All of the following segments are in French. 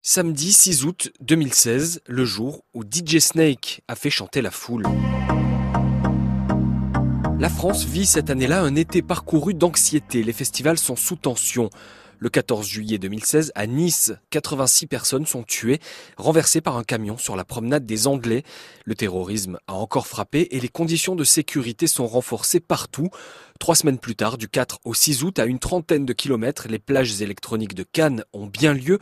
Samedi 6 août 2016, le jour où DJ Snake a fait chanter la foule. La France vit cette année-là un été parcouru d'anxiété. Les festivals sont sous tension. Le 14 juillet 2016, à Nice, 86 personnes sont tuées, renversées par un camion sur la promenade des Anglais. Le terrorisme a encore frappé et les conditions de sécurité sont renforcées partout. Trois semaines plus tard, du 4 au 6 août, à une trentaine de kilomètres, les plages électroniques de Cannes ont bien lieu,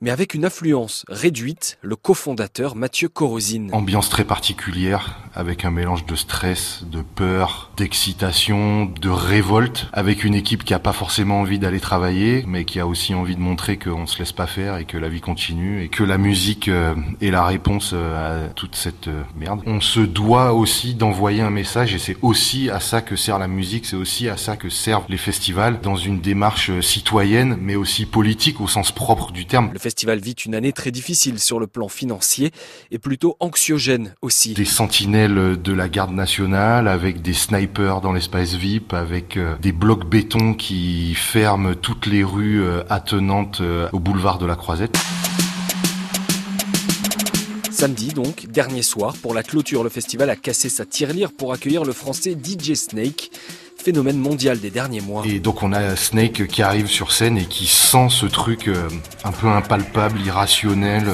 mais avec une influence réduite, le cofondateur Mathieu Corosine. Ambiance très particulière, avec un mélange de stress, de peur, d'excitation, de révolte, avec une équipe qui a pas forcément envie d'aller travailler, mais qui a aussi envie de montrer qu'on se laisse pas faire et que la vie continue et que la musique euh, est la réponse euh, à toute cette euh, merde. On se doit aussi d'envoyer un message et c'est aussi à ça que sert la musique, c'est aussi à ça que servent les festivals dans une démarche citoyenne mais aussi politique au sens propre du terme. Le festival vit une année très difficile sur le plan financier et plutôt anxiogène aussi. Des sentinelles de la garde nationale avec des snipers dans l'espace VIP, avec des blocs béton qui ferment toutes les rues attenantes au boulevard de la Croisette. Samedi donc, dernier soir, pour la clôture, le festival a cassé sa tirelire pour accueillir le français DJ Snake phénomène mondial des derniers mois. Et donc on a Snake qui arrive sur scène et qui sent ce truc euh, un peu impalpable, irrationnel.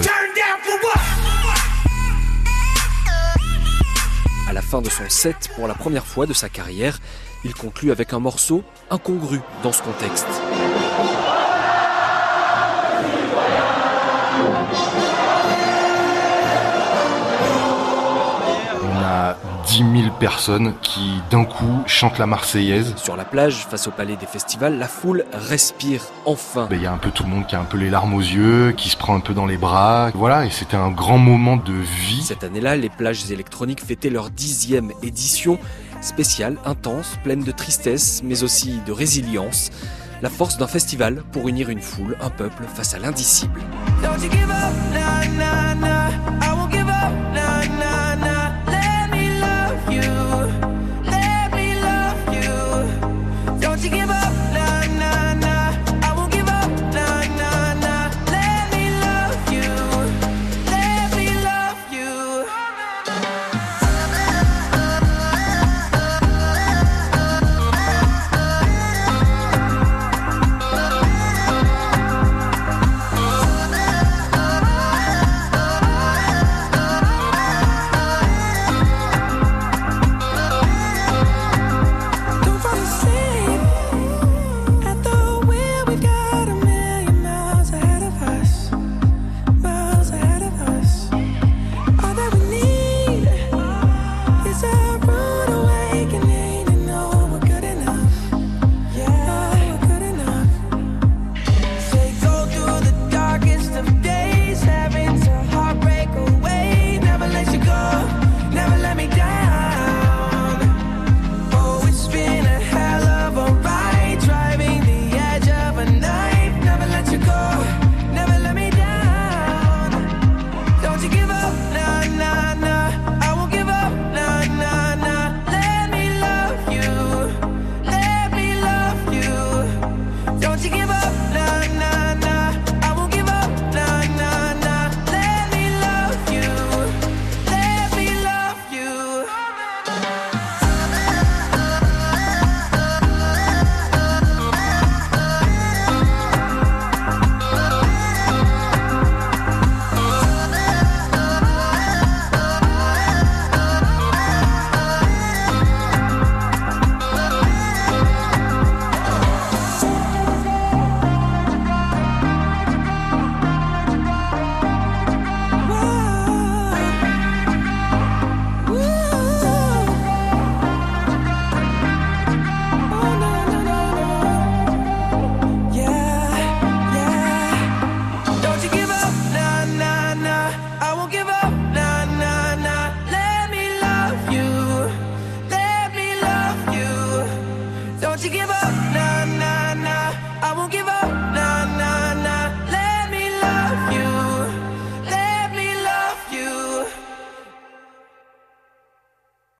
À la fin de son set, pour la première fois de sa carrière, il conclut avec un morceau incongru dans ce contexte. 10 000 personnes qui d'un coup chantent la Marseillaise. Sur la plage, face au palais des festivals, la foule respire enfin. Il y a un peu tout le monde qui a un peu les larmes aux yeux, qui se prend un peu dans les bras. Voilà, et c'était un grand moment de vie. Cette année-là, les plages électroniques fêtaient leur dixième édition, spéciale, intense, pleine de tristesse, mais aussi de résilience. La force d'un festival pour unir une foule, un peuple face à l'indicible. Don't you give up, nah, nah, nah.